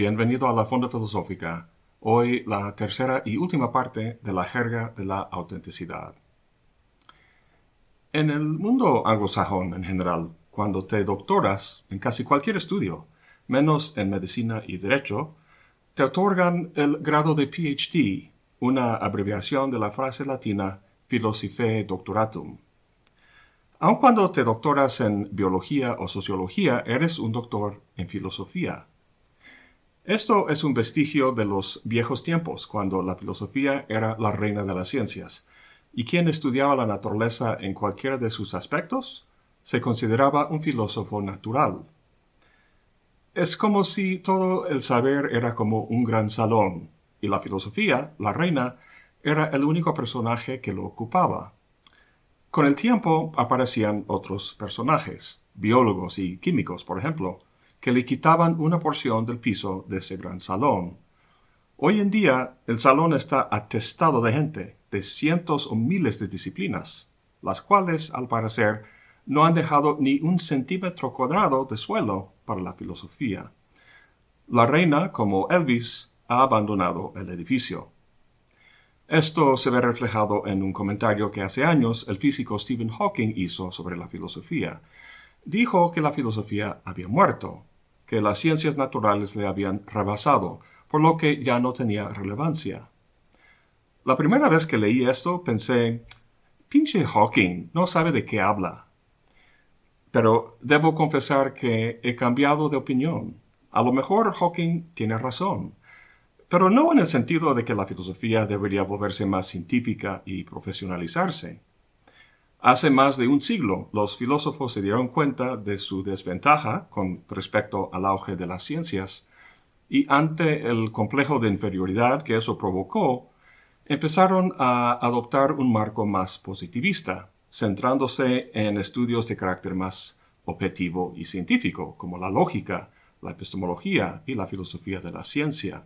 bienvenido a la Fonda Filosófica. Hoy la tercera y última parte de la jerga de la autenticidad. En el mundo anglosajón en general, cuando te doctoras en casi cualquier estudio, menos en medicina y derecho, te otorgan el grado de PhD, una abreviación de la frase latina Philosophiae Doctoratum. Aun cuando te doctoras en biología o sociología, eres un doctor en filosofía. Esto es un vestigio de los viejos tiempos, cuando la filosofía era la reina de las ciencias, y quien estudiaba la naturaleza en cualquiera de sus aspectos se consideraba un filósofo natural. Es como si todo el saber era como un gran salón, y la filosofía, la reina, era el único personaje que lo ocupaba. Con el tiempo aparecían otros personajes, biólogos y químicos, por ejemplo, que le quitaban una porción del piso de ese gran salón. Hoy en día el salón está atestado de gente, de cientos o miles de disciplinas, las cuales, al parecer, no han dejado ni un centímetro cuadrado de suelo para la filosofía. La reina, como Elvis, ha abandonado el edificio. Esto se ve reflejado en un comentario que hace años el físico Stephen Hawking hizo sobre la filosofía. Dijo que la filosofía había muerto, que las ciencias naturales le habían rebasado, por lo que ya no tenía relevancia. La primera vez que leí esto pensé, pinche Hawking, no sabe de qué habla. Pero debo confesar que he cambiado de opinión. A lo mejor Hawking tiene razón, pero no en el sentido de que la filosofía debería volverse más científica y profesionalizarse. Hace más de un siglo, los filósofos se dieron cuenta de su desventaja con respecto al auge de las ciencias, y ante el complejo de inferioridad que eso provocó, empezaron a adoptar un marco más positivista, centrándose en estudios de carácter más objetivo y científico, como la lógica, la epistemología y la filosofía de la ciencia.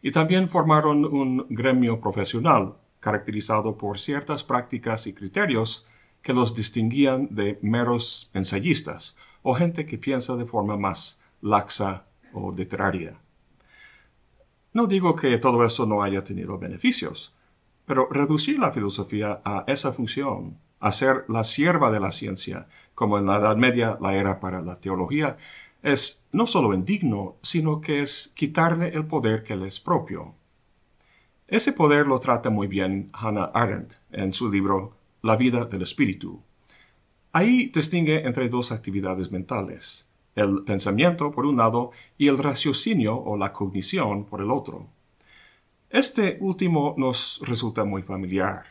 Y también formaron un gremio profesional, caracterizado por ciertas prácticas y criterios que los distinguían de meros ensayistas o gente que piensa de forma más laxa o literaria. No digo que todo eso no haya tenido beneficios, pero reducir la filosofía a esa función, a ser la sierva de la ciencia, como en la Edad Media la era para la teología, es no solo indigno, sino que es quitarle el poder que le es propio. Ese poder lo trata muy bien Hannah Arendt en su libro La vida del espíritu. Ahí distingue entre dos actividades mentales, el pensamiento por un lado y el raciocinio o la cognición por el otro. Este último nos resulta muy familiar.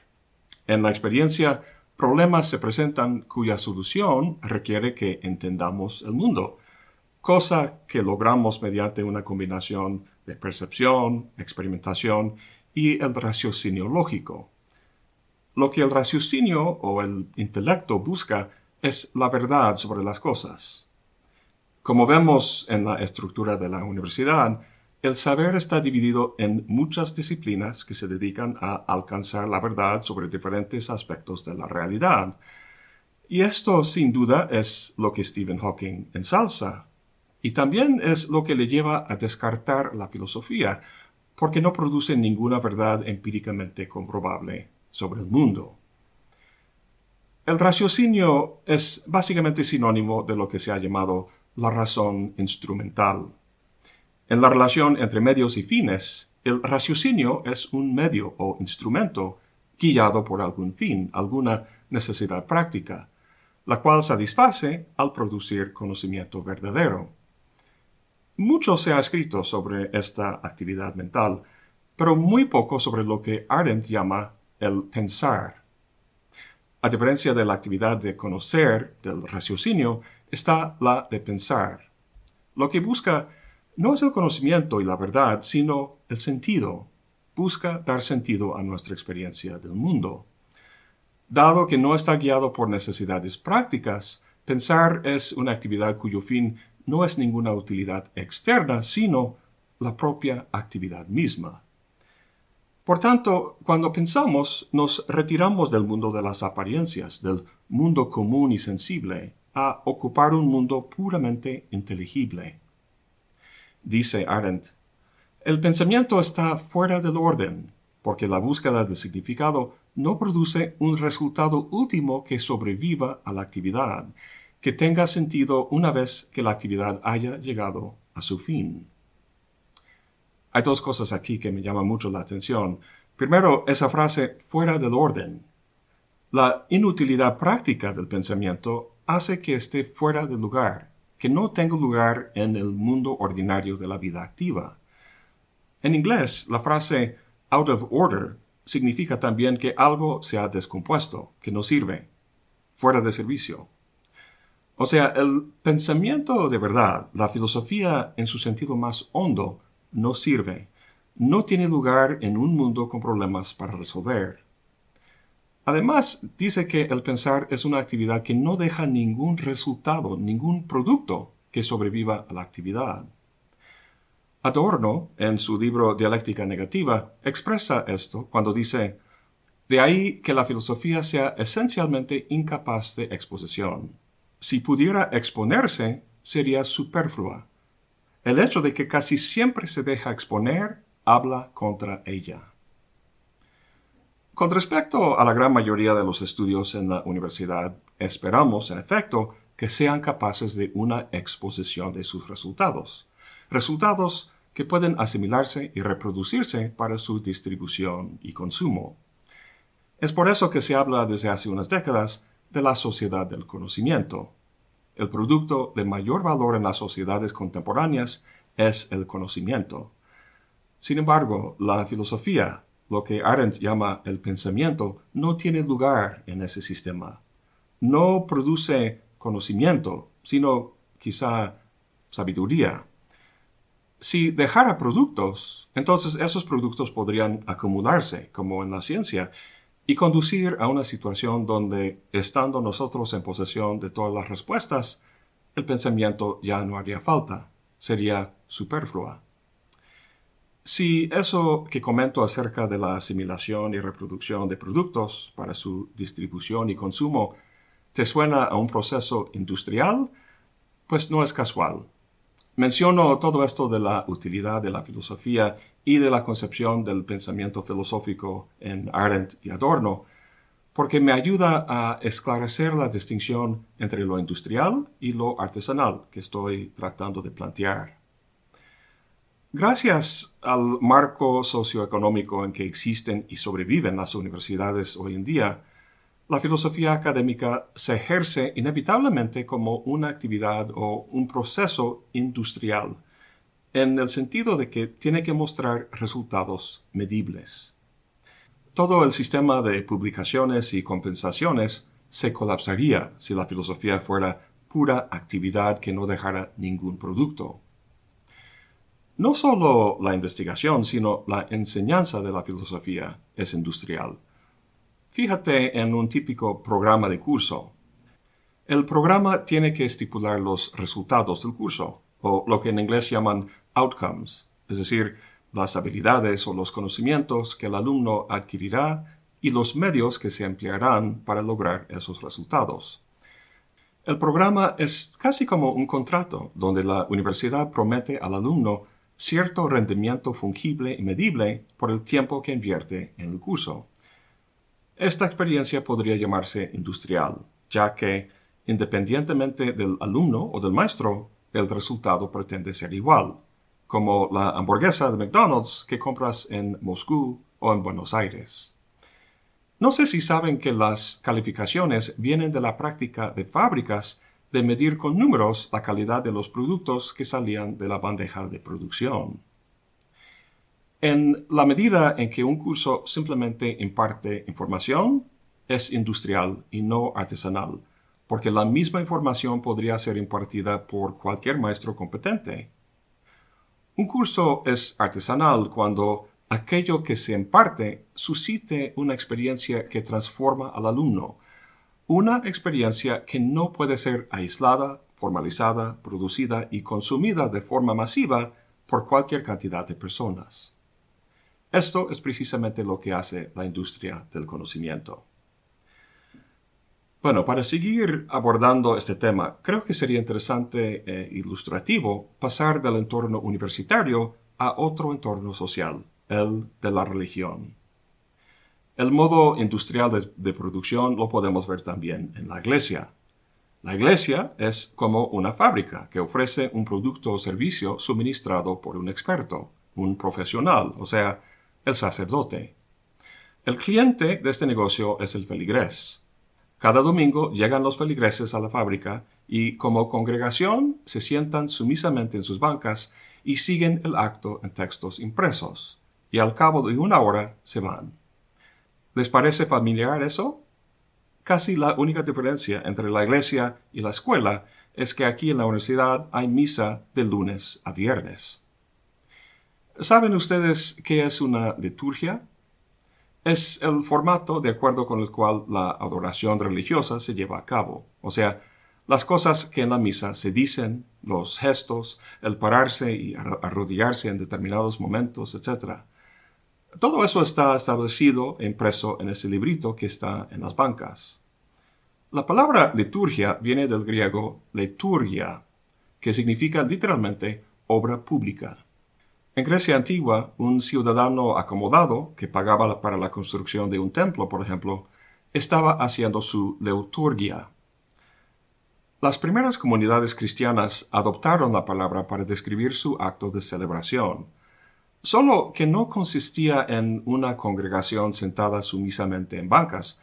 En la experiencia, problemas se presentan cuya solución requiere que entendamos el mundo, cosa que logramos mediante una combinación de percepción, experimentación y el raciocinio lógico. Lo que el raciocinio o el intelecto busca es la verdad sobre las cosas. Como vemos en la estructura de la universidad, el saber está dividido en muchas disciplinas que se dedican a alcanzar la verdad sobre diferentes aspectos de la realidad. Y esto, sin duda, es lo que Stephen Hawking ensalza. Y también es lo que le lleva a descartar la filosofía, porque no produce ninguna verdad empíricamente comprobable sobre el mundo. El raciocinio es básicamente sinónimo de lo que se ha llamado la razón instrumental. En la relación entre medios y fines, el raciocinio es un medio o instrumento guiado por algún fin, alguna necesidad práctica, la cual satisface al producir conocimiento verdadero. Mucho se ha escrito sobre esta actividad mental, pero muy poco sobre lo que Arendt llama el pensar. A diferencia de la actividad de conocer, del raciocinio, está la de pensar. Lo que busca no es el conocimiento y la verdad, sino el sentido. Busca dar sentido a nuestra experiencia del mundo. Dado que no está guiado por necesidades prácticas, pensar es una actividad cuyo fin no es ninguna utilidad externa, sino la propia actividad misma. Por tanto, cuando pensamos, nos retiramos del mundo de las apariencias, del mundo común y sensible, a ocupar un mundo puramente inteligible. Dice Arendt, el pensamiento está fuera del orden, porque la búsqueda de significado no produce un resultado último que sobreviva a la actividad, que tenga sentido una vez que la actividad haya llegado a su fin. Hay dos cosas aquí que me llaman mucho la atención. Primero, esa frase fuera del orden. La inutilidad práctica del pensamiento hace que esté fuera de lugar, que no tenga lugar en el mundo ordinario de la vida activa. En inglés, la frase out of order significa también que algo se ha descompuesto, que no sirve, fuera de servicio. O sea, el pensamiento de verdad, la filosofía en su sentido más hondo, no sirve, no tiene lugar en un mundo con problemas para resolver. Además, dice que el pensar es una actividad que no deja ningún resultado, ningún producto que sobreviva a la actividad. Adorno, en su libro Dialéctica Negativa, expresa esto cuando dice, de ahí que la filosofía sea esencialmente incapaz de exposición si pudiera exponerse, sería superflua. El hecho de que casi siempre se deja exponer habla contra ella. Con respecto a la gran mayoría de los estudios en la universidad, esperamos, en efecto, que sean capaces de una exposición de sus resultados, resultados que pueden asimilarse y reproducirse para su distribución y consumo. Es por eso que se habla desde hace unas décadas de la sociedad del conocimiento. El producto de mayor valor en las sociedades contemporáneas es el conocimiento. Sin embargo, la filosofía, lo que Arendt llama el pensamiento, no tiene lugar en ese sistema. No produce conocimiento, sino quizá sabiduría. Si dejara productos, entonces esos productos podrían acumularse, como en la ciencia, y conducir a una situación donde, estando nosotros en posesión de todas las respuestas, el pensamiento ya no haría falta, sería superflua. Si eso que comento acerca de la asimilación y reproducción de productos para su distribución y consumo te suena a un proceso industrial, pues no es casual. Menciono todo esto de la utilidad de la filosofía y de la concepción del pensamiento filosófico en Arendt y Adorno, porque me ayuda a esclarecer la distinción entre lo industrial y lo artesanal que estoy tratando de plantear. Gracias al marco socioeconómico en que existen y sobreviven las universidades hoy en día, la filosofía académica se ejerce inevitablemente como una actividad o un proceso industrial, en el sentido de que tiene que mostrar resultados medibles. Todo el sistema de publicaciones y compensaciones se colapsaría si la filosofía fuera pura actividad que no dejara ningún producto. No solo la investigación, sino la enseñanza de la filosofía es industrial Fíjate en un típico programa de curso. El programa tiene que estipular los resultados del curso, o lo que en inglés llaman outcomes, es decir, las habilidades o los conocimientos que el alumno adquirirá y los medios que se emplearán para lograr esos resultados. El programa es casi como un contrato donde la universidad promete al alumno cierto rendimiento fungible y medible por el tiempo que invierte en el curso. Esta experiencia podría llamarse industrial, ya que, independientemente del alumno o del maestro, el resultado pretende ser igual, como la hamburguesa de McDonald's que compras en Moscú o en Buenos Aires. No sé si saben que las calificaciones vienen de la práctica de fábricas de medir con números la calidad de los productos que salían de la bandeja de producción. En la medida en que un curso simplemente imparte información, es industrial y no artesanal, porque la misma información podría ser impartida por cualquier maestro competente. Un curso es artesanal cuando aquello que se imparte suscite una experiencia que transforma al alumno, una experiencia que no puede ser aislada, formalizada, producida y consumida de forma masiva por cualquier cantidad de personas. Esto es precisamente lo que hace la industria del conocimiento. Bueno, para seguir abordando este tema, creo que sería interesante e ilustrativo pasar del entorno universitario a otro entorno social, el de la religión. El modo industrial de, de, producción lo podemos ver también en la iglesia. La iglesia es como una fábrica que ofrece un producto o servicio suministrado por un experto, un profesional, o sea, el sacerdote. El cliente de este negocio es el feligrés. Cada domingo llegan los feligreses a la fábrica y como congregación se sientan sumisamente en sus bancas y siguen el acto en textos impresos, y al cabo de una hora se van. ¿Les parece familiar eso? Casi la única diferencia entre la iglesia y la escuela es que aquí en la universidad hay misa de lunes a viernes. ¿Saben ustedes qué es una liturgia? Es el formato de acuerdo con el cual la adoración religiosa se lleva a cabo. O sea, las cosas que en la misa se dicen, los gestos, el pararse y arrodillarse en determinados momentos, etc. Todo eso está establecido e impreso en ese librito que está en las bancas. La palabra liturgia viene del griego liturgia, que significa literalmente obra pública. En Grecia antigua, un ciudadano acomodado que pagaba para la construcción de un templo, por ejemplo, estaba haciendo su liturgia. Las primeras comunidades cristianas adoptaron la palabra para describir su acto de celebración, solo que no consistía en una congregación sentada sumisamente en bancas,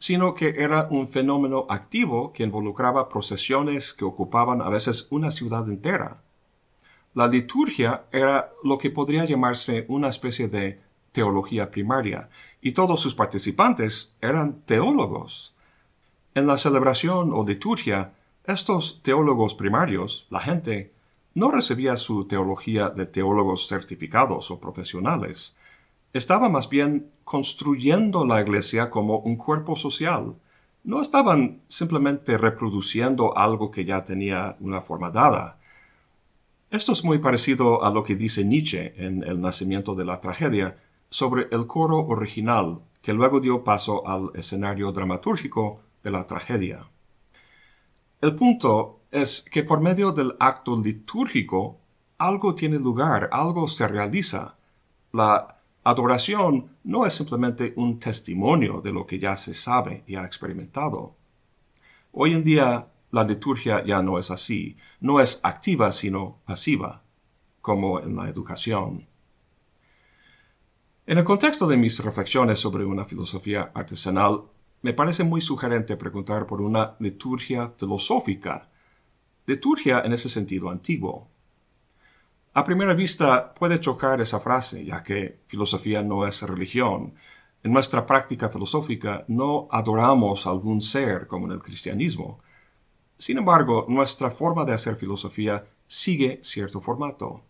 sino que era un fenómeno activo que involucraba procesiones que ocupaban a veces una ciudad entera. La liturgia era lo que podría llamarse una especie de teología primaria, y todos sus participantes eran teólogos. En la celebración o liturgia, estos teólogos primarios, la gente, no recibía su teología de teólogos certificados o profesionales. Estaba más bien construyendo la iglesia como un cuerpo social. No estaban simplemente reproduciendo algo que ya tenía una forma dada. Esto es muy parecido a lo que dice Nietzsche en El nacimiento de la tragedia sobre el coro original que luego dio paso al escenario dramatúrgico de la tragedia. El punto es que por medio del acto litúrgico algo tiene lugar, algo se realiza. La adoración no es simplemente un testimonio de lo que ya se sabe y ha experimentado. Hoy en día la liturgia ya no es así, no es activa sino pasiva, como en la educación. En el contexto de mis reflexiones sobre una filosofía artesanal, me parece muy sugerente preguntar por una liturgia filosófica, liturgia en ese sentido antiguo. A primera vista puede chocar esa frase, ya que filosofía no es religión. En nuestra práctica filosófica no adoramos a algún ser como en el cristianismo, sin embargo, nuestra forma de hacer filosofía sigue cierto formato.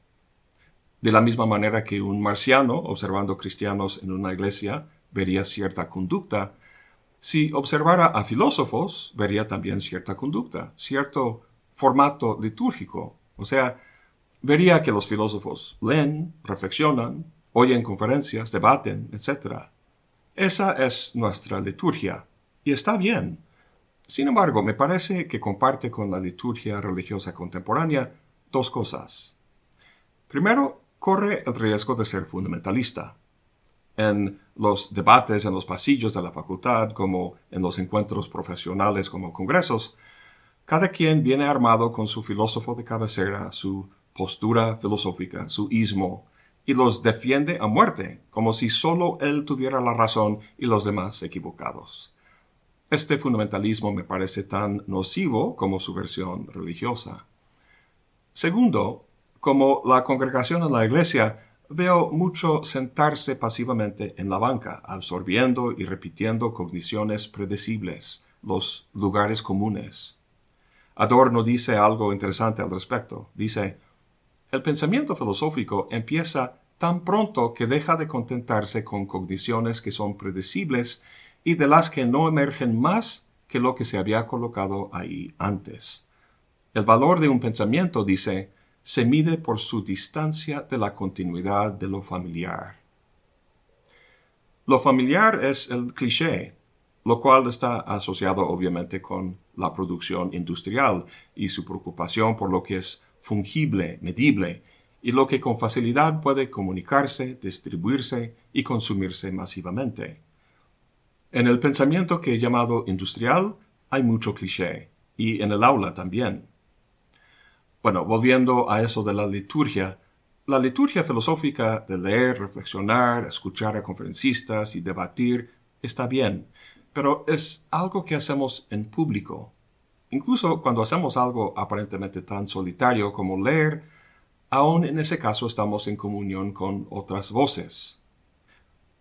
De la misma manera que un marciano, observando cristianos en una iglesia, vería cierta conducta, si observara a filósofos, vería también cierta conducta, cierto formato litúrgico. O sea, vería que los filósofos leen, reflexionan, oyen conferencias, debaten, etc. Esa es nuestra liturgia. Y está bien. Sin embargo, me parece que comparte con la liturgia religiosa contemporánea dos cosas. Primero, corre el riesgo de ser fundamentalista. En los debates en los pasillos de la facultad, como en los encuentros profesionales como congresos, cada quien viene armado con su filósofo de cabecera, su postura filosófica, su ismo, y los defiende a muerte, como si solo él tuviera la razón y los demás equivocados. Este fundamentalismo me parece tan nocivo como su versión religiosa. Segundo, como la congregación en la iglesia, veo mucho sentarse pasivamente en la banca, absorbiendo y repitiendo cogniciones predecibles, los lugares comunes. Adorno dice algo interesante al respecto. Dice, el pensamiento filosófico empieza tan pronto que deja de contentarse con cogniciones que son predecibles y de las que no emergen más que lo que se había colocado ahí antes. El valor de un pensamiento, dice, se mide por su distancia de la continuidad de lo familiar. Lo familiar es el cliché. lo cual está asociado obviamente con la producción industrial y su preocupación por lo que es fungible, medible, y lo que con facilidad puede comunicarse, distribuirse y consumirse masivamente. En el pensamiento que he llamado industrial hay mucho cliché, y en el aula también. Bueno, volviendo a eso de la liturgia, la liturgia filosófica de leer, reflexionar, escuchar a conferencistas y debatir está bien, pero es algo que hacemos en público. Incluso cuando hacemos algo aparentemente tan solitario como leer, aún en ese caso estamos en comunión con otras voces.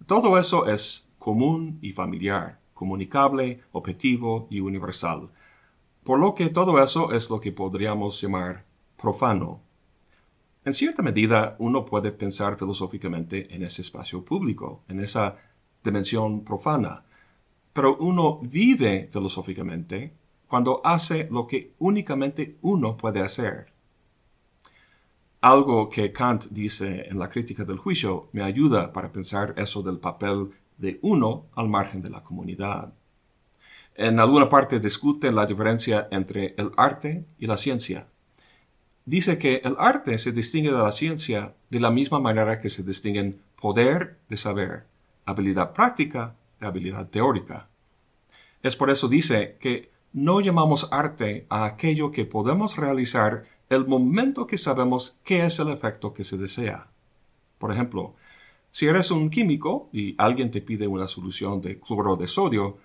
Todo eso es común y familiar, comunicable, objetivo y universal, por lo que todo eso es lo que podríamos llamar profano. En cierta medida, uno puede pensar filosóficamente en ese espacio público, en esa dimensión profana, pero uno vive filosóficamente cuando hace lo que únicamente uno puede hacer. Algo que Kant dice en la crítica del juicio me ayuda para pensar eso del papel de uno al margen de la comunidad. En alguna parte discute la diferencia entre el arte y la ciencia dice que el arte se distingue de la ciencia de la misma manera que se distinguen poder de saber, habilidad práctica de habilidad teórica. Es por eso dice que no llamamos arte a aquello que podemos realizar el momento que sabemos qué es el efecto que se desea. Por ejemplo, si eres un químico y alguien te pide una solución de cloro de sodio,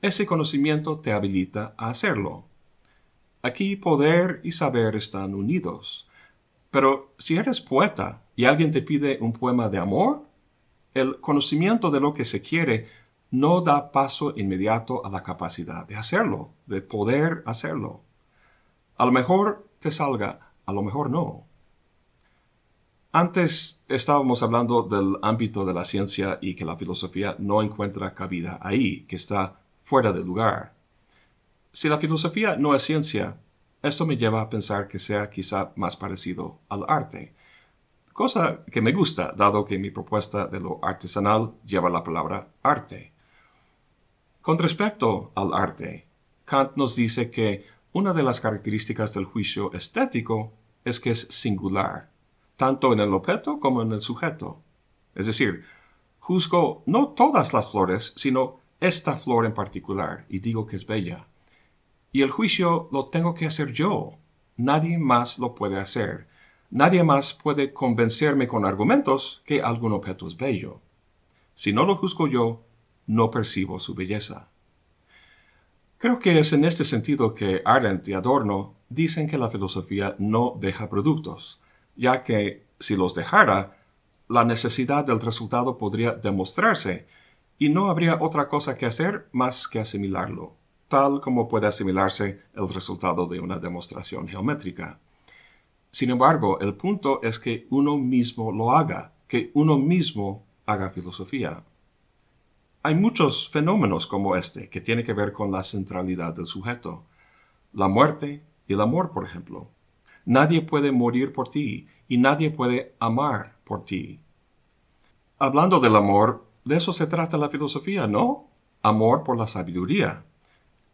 ese conocimiento te habilita a hacerlo. Aquí poder y saber están unidos. Pero si eres poeta y alguien te pide un poema de amor, el conocimiento de lo que se quiere no da paso inmediato a la capacidad de hacerlo, de poder hacerlo. A lo mejor te salga, a lo mejor no. Antes estábamos hablando del ámbito de la ciencia y que la filosofía no encuentra cabida ahí, que está fuera de lugar. Si la filosofía no es ciencia, esto me lleva a pensar que sea quizá más parecido al arte, cosa que me gusta, dado que mi propuesta de lo artesanal lleva la palabra arte. Con respecto al arte, Kant nos dice que una de las características del juicio estético es que es singular, tanto en el objeto como en el sujeto. Es decir, juzgo no todas las flores, sino esta flor en particular, y digo que es bella. Y el juicio lo tengo que hacer yo. Nadie más lo puede hacer. Nadie más puede convencerme con argumentos que algún objeto es bello. Si no lo juzgo yo, no percibo su belleza. Creo que es en este sentido que Arendt y Adorno dicen que la filosofía no deja productos, ya que si los dejara, la necesidad del resultado podría demostrarse y no habría otra cosa que hacer más que asimilarlo, tal como puede asimilarse el resultado de una demostración geométrica. Sin embargo, el punto es que uno mismo lo haga, que uno mismo haga filosofía. Hay muchos fenómenos como este que tienen que ver con la centralidad del sujeto. La muerte y el amor, por ejemplo. Nadie puede morir por ti y nadie puede amar por ti. Hablando del amor, de eso se trata la filosofía, ¿no? Amor por la sabiduría.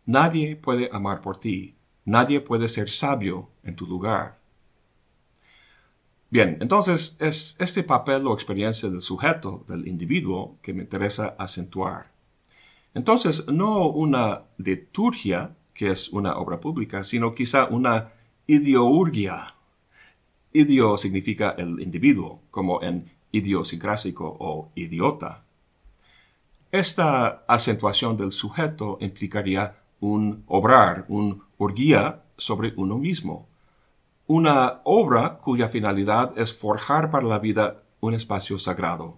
Nadie puede amar por ti. Nadie puede ser sabio en tu lugar. Bien, entonces es este papel o experiencia del sujeto, del individuo, que me interesa acentuar. Entonces, no una liturgia, que es una obra pública, sino quizá una ideurgia. Idio significa el individuo, como en idiosincrásico o idiota. Esta acentuación del sujeto implicaría un obrar, un orgía sobre uno mismo. Una obra cuya finalidad es forjar para la vida un espacio sagrado.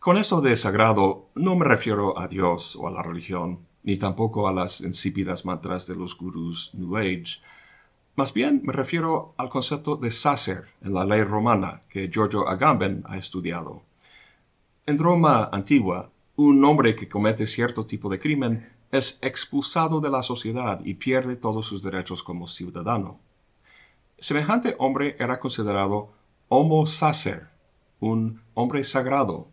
Con esto de sagrado no me refiero a Dios o a la religión, ni tampoco a las insípidas mantras de los gurús New Age. Más bien me refiero al concepto de sacer en la ley romana que Giorgio Agamben ha estudiado. En Roma antigua, un hombre que comete cierto tipo de crimen es expulsado de la sociedad y pierde todos sus derechos como ciudadano. Semejante hombre era considerado homo sacer, un hombre sagrado.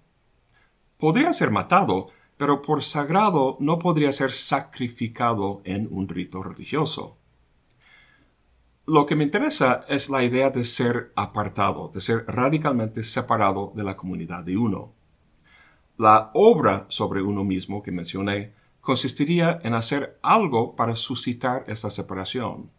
Podría ser matado, pero por sagrado no podría ser sacrificado en un rito religioso. Lo que me interesa es la idea de ser apartado, de ser radicalmente separado de la comunidad de uno. La obra sobre uno mismo que mencioné consistiría en hacer algo para suscitar esta separación.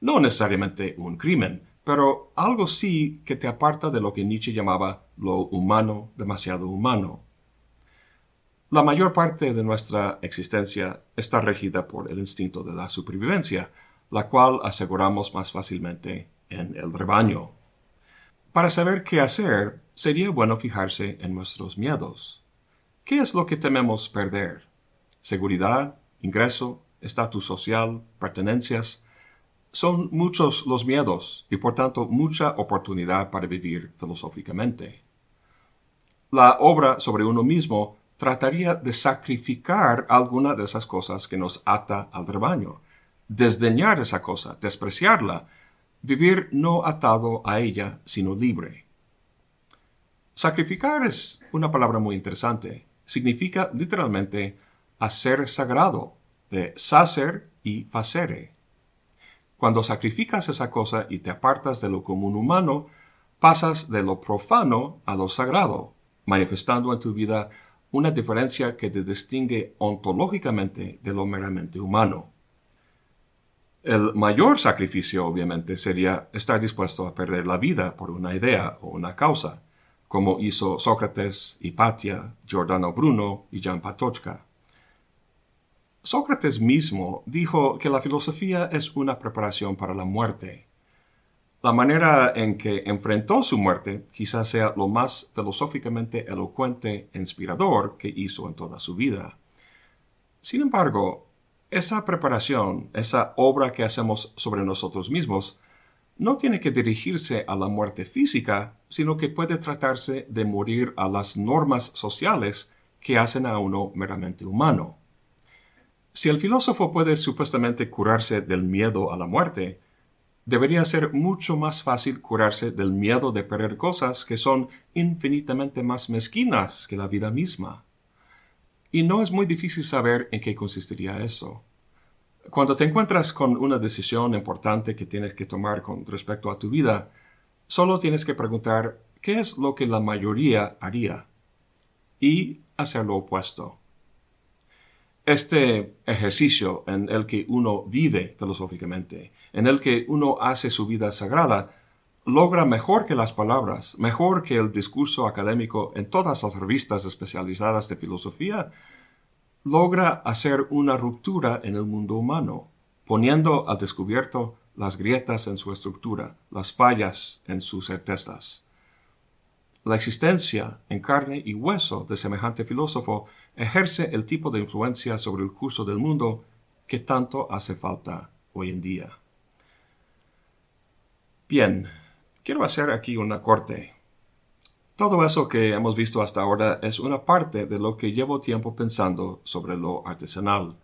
No necesariamente un crimen, pero algo sí que te aparta de lo que Nietzsche llamaba lo humano, demasiado humano. La mayor parte de nuestra existencia está regida por el instinto de la supervivencia, la cual aseguramos más fácilmente en el rebaño. Para saber qué hacer, sería bueno fijarse en nuestros miedos. ¿Qué es lo que tememos perder? ¿Seguridad? ¿Ingreso? ¿Estatus social? ¿Pertenencias? Son muchos los miedos y por tanto mucha oportunidad para vivir filosóficamente. La obra sobre uno mismo trataría de sacrificar alguna de esas cosas que nos ata al rebaño, desdeñar esa cosa, despreciarla, vivir no atado a ella, sino libre. Sacrificar es una palabra muy interesante. Significa literalmente hacer sagrado, de sacer y facere. Cuando sacrificas esa cosa y te apartas de lo común humano, pasas de lo profano a lo sagrado, manifestando en tu vida una diferencia que te distingue ontológicamente de lo meramente humano. El mayor sacrificio, obviamente, sería estar dispuesto a perder la vida por una idea o una causa, como hizo Sócrates, Hipatia, Giordano Bruno y Jan Patochka. Sócrates mismo dijo que la filosofía es una preparación para la muerte. La manera en que enfrentó su muerte quizás sea lo más filosóficamente elocuente e inspirador que hizo en toda su vida. Sin embargo, esa preparación, esa obra que hacemos sobre nosotros mismos, no tiene que dirigirse a la muerte física, sino que puede tratarse de morir a las normas sociales que hacen a uno meramente humano. Si el filósofo puede supuestamente curarse del miedo a la muerte, debería ser mucho más fácil curarse del miedo de perder cosas que son infinitamente más mezquinas que la vida misma. Y no es muy difícil saber en qué consistiría eso. Cuando te encuentras con una decisión importante que tienes que tomar con respecto a tu vida, solo tienes que preguntar qué es lo que la mayoría haría y hacer lo opuesto. Este ejercicio en el que uno vive filosóficamente, en el que uno hace su vida sagrada, logra mejor que las palabras, mejor que el discurso académico en todas las revistas especializadas de filosofía, logra hacer una ruptura en el mundo humano, poniendo al descubierto las grietas en su estructura, las fallas en sus certezas. La existencia en carne y hueso de semejante filósofo ejerce el tipo de influencia sobre el curso del mundo que tanto hace falta hoy en día. Bien, Quiero hacer aquí una corte. Todo eso que hemos visto hasta ahora es una parte de lo que llevo tiempo pensando sobre lo artesanal.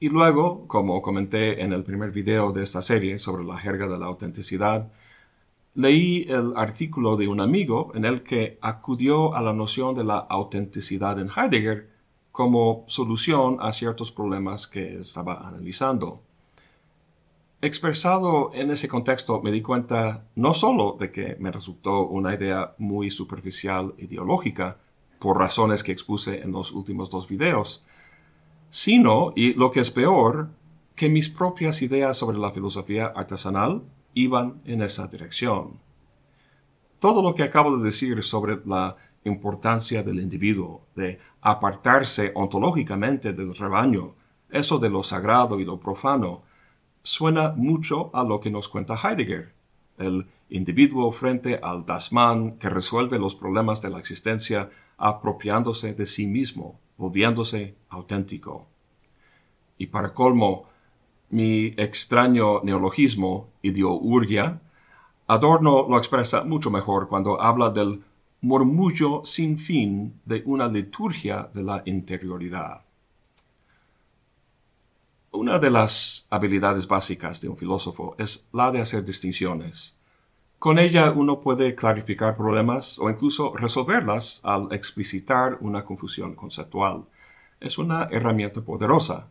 Y luego, como comenté en el primer video de esta serie sobre la jerga de la autenticidad, leí el artículo de un amigo en el que acudió a la noción de la autenticidad en Heidegger como solución a ciertos problemas que estaba analizando. Expresado en ese contexto me di cuenta no solo de que me resultó una idea muy superficial ideológica, por razones que expuse en los últimos dos videos, sino, y lo que es peor, que mis propias ideas sobre la filosofía artesanal iban en esa dirección. Todo lo que acabo de decir sobre la importancia del individuo, de apartarse ontológicamente del rebaño, eso de lo sagrado y lo profano, suena mucho a lo que nos cuenta Heidegger, el individuo frente al Dasman que resuelve los problemas de la existencia apropiándose de sí mismo, volviéndose auténtico. Y para colmo, mi extraño neologismo, idiourgia, Adorno lo expresa mucho mejor cuando habla del murmullo sin fin de una liturgia de la interioridad. Una de las habilidades básicas de un filósofo es la de hacer distinciones. Con ella uno puede clarificar problemas o incluso resolverlas al explicitar una confusión conceptual. Es una herramienta poderosa.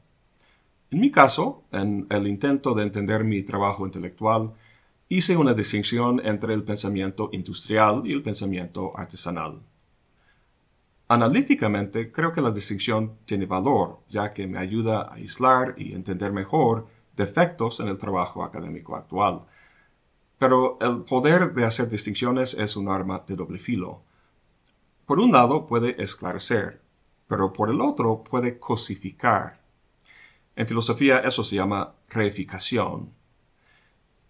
En mi caso, en el intento de entender mi trabajo intelectual, hice una distinción entre el pensamiento industrial y el pensamiento artesanal. Analíticamente, creo que la distinción tiene valor, ya que me ayuda a aislar y entender mejor defectos en el trabajo académico actual. Pero el poder de hacer distinciones es un arma de doble filo. Por un lado puede esclarecer, pero por el otro puede cosificar. En filosofía eso se llama reificación.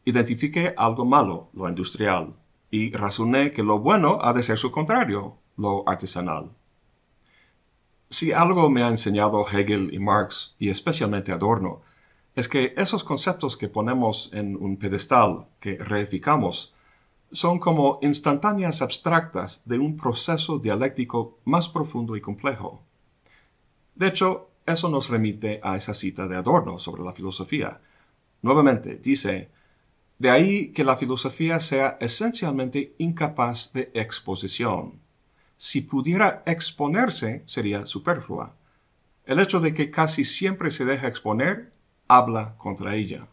Identifique algo malo, lo industrial, y razoné que lo bueno ha de ser su contrario, lo artesanal. Si algo me ha enseñado Hegel y Marx, y especialmente Adorno, es que esos conceptos que ponemos en un pedestal, que reificamos, son como instantáneas abstractas de un proceso dialéctico más profundo y complejo. De hecho, eso nos remite a esa cita de Adorno sobre la filosofía. Nuevamente, dice, de ahí que la filosofía sea esencialmente incapaz de exposición si pudiera exponerse, sería superflua. El hecho de que casi siempre se deja exponer habla contra ella.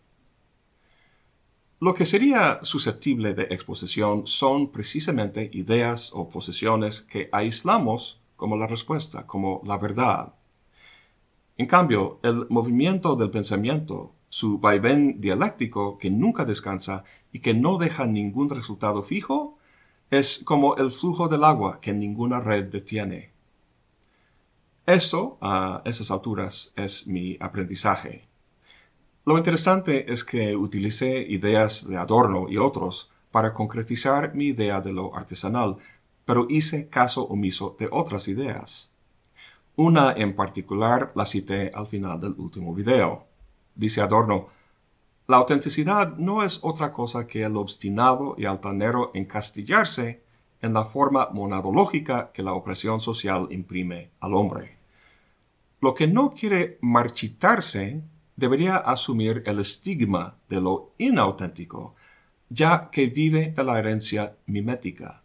Lo que sería susceptible de exposición son precisamente ideas o posesiones que aislamos como la respuesta, como la verdad. En cambio, el movimiento del pensamiento, su vaivén dialéctico que nunca descansa y que no deja ningún resultado fijo, es como el flujo del agua que ninguna red detiene. Eso, a esas alturas, es mi aprendizaje. Lo interesante es que utilicé ideas de Adorno y otros para concretizar mi idea de lo artesanal, pero hice caso omiso de otras ideas. Una en particular la cité al final del último video. Dice Adorno, la autenticidad no es otra cosa que el obstinado y altanero encastillarse en la forma monadológica que la opresión social imprime al hombre. Lo que no quiere marchitarse debería asumir el estigma de lo inauténtico, ya que vive de la herencia mimética.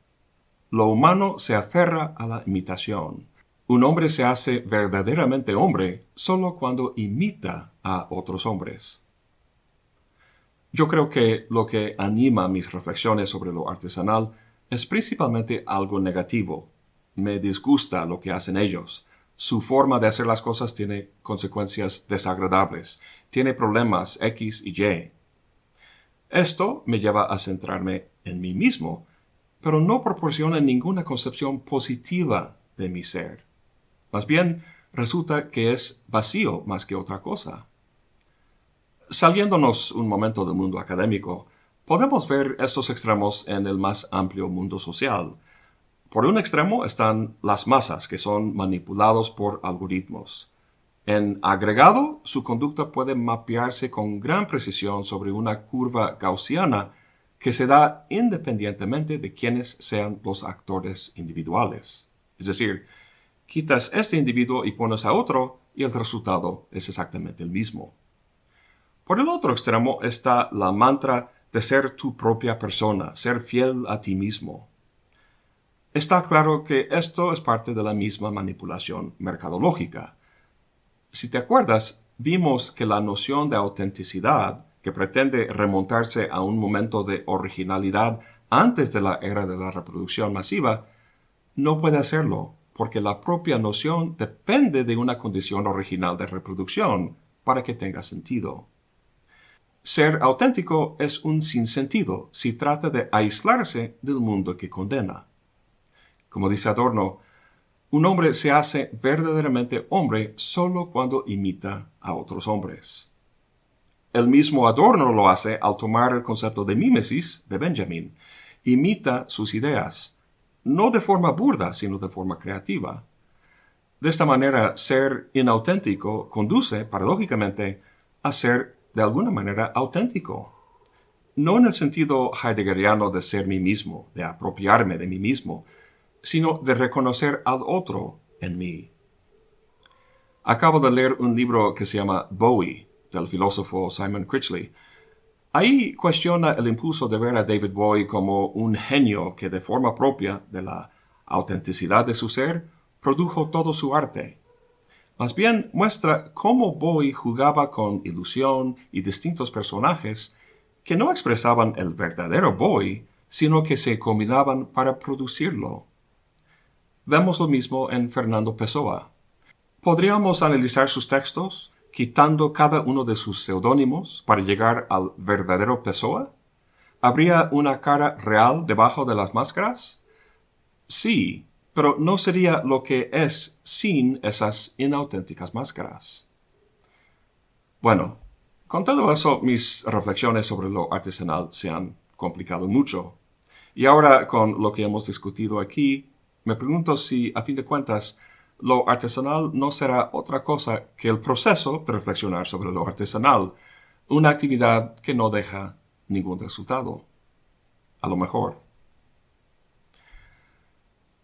Lo humano se aferra a la imitación. Un hombre se hace verdaderamente hombre solo cuando imita a otros hombres. Yo creo que lo que anima mis reflexiones sobre lo artesanal es principalmente algo negativo. Me disgusta lo que hacen ellos. Su forma de hacer las cosas tiene consecuencias desagradables, tiene problemas X y Y. Esto me lleva a centrarme en mí mismo, pero no proporciona ninguna concepción positiva de mi ser. Más bien, resulta que es vacío más que otra cosa. Saliéndonos un momento del mundo académico, podemos ver estos extremos en el más amplio mundo social. Por un extremo están las masas, que son manipulados por algoritmos. En agregado, su conducta puede mapearse con gran precisión sobre una curva gaussiana que se da independientemente de quiénes sean los actores individuales. Es decir, quitas este individuo y pones a otro y el resultado es exactamente el mismo. Por el otro extremo está la mantra de ser tu propia persona, ser fiel a ti mismo. Está claro que esto es parte de la misma manipulación mercadológica. Si te acuerdas, vimos que la noción de autenticidad, que pretende remontarse a un momento de originalidad antes de la era de la reproducción masiva, no puede hacerlo, porque la propia noción depende de una condición original de reproducción para que tenga sentido. Ser auténtico es un sinsentido si trata de aislarse del mundo que condena. Como dice Adorno, un hombre se hace verdaderamente hombre solo cuando imita a otros hombres. El mismo Adorno lo hace al tomar el concepto de mímesis de Benjamin. Imita sus ideas, no de forma burda, sino de forma creativa. De esta manera, ser inauténtico conduce, paradójicamente, a ser de alguna manera auténtico. No en el sentido heideggeriano de ser mí mismo, de apropiarme de mí mismo, sino de reconocer al otro en mí. Acabo de leer un libro que se llama Bowie, del filósofo Simon Critchley. Ahí cuestiona el impulso de ver a David Bowie como un genio que de forma propia de la autenticidad de su ser produjo todo su arte. Más bien muestra cómo Bowie jugaba con ilusión y distintos personajes que no expresaban el verdadero Bowie, sino que se combinaban para producirlo. Vemos lo mismo en Fernando Pessoa. Podríamos analizar sus textos quitando cada uno de sus seudónimos para llegar al verdadero Pessoa? ¿Habría una cara real debajo de las máscaras? Sí, pero no sería lo que es sin esas inauténticas máscaras. Bueno, con todo eso mis reflexiones sobre lo artesanal se han complicado mucho. Y ahora con lo que hemos discutido aquí, me pregunto si, a fin de cuentas, lo artesanal no será otra cosa que el proceso de reflexionar sobre lo artesanal, una actividad que no deja ningún resultado. A lo mejor.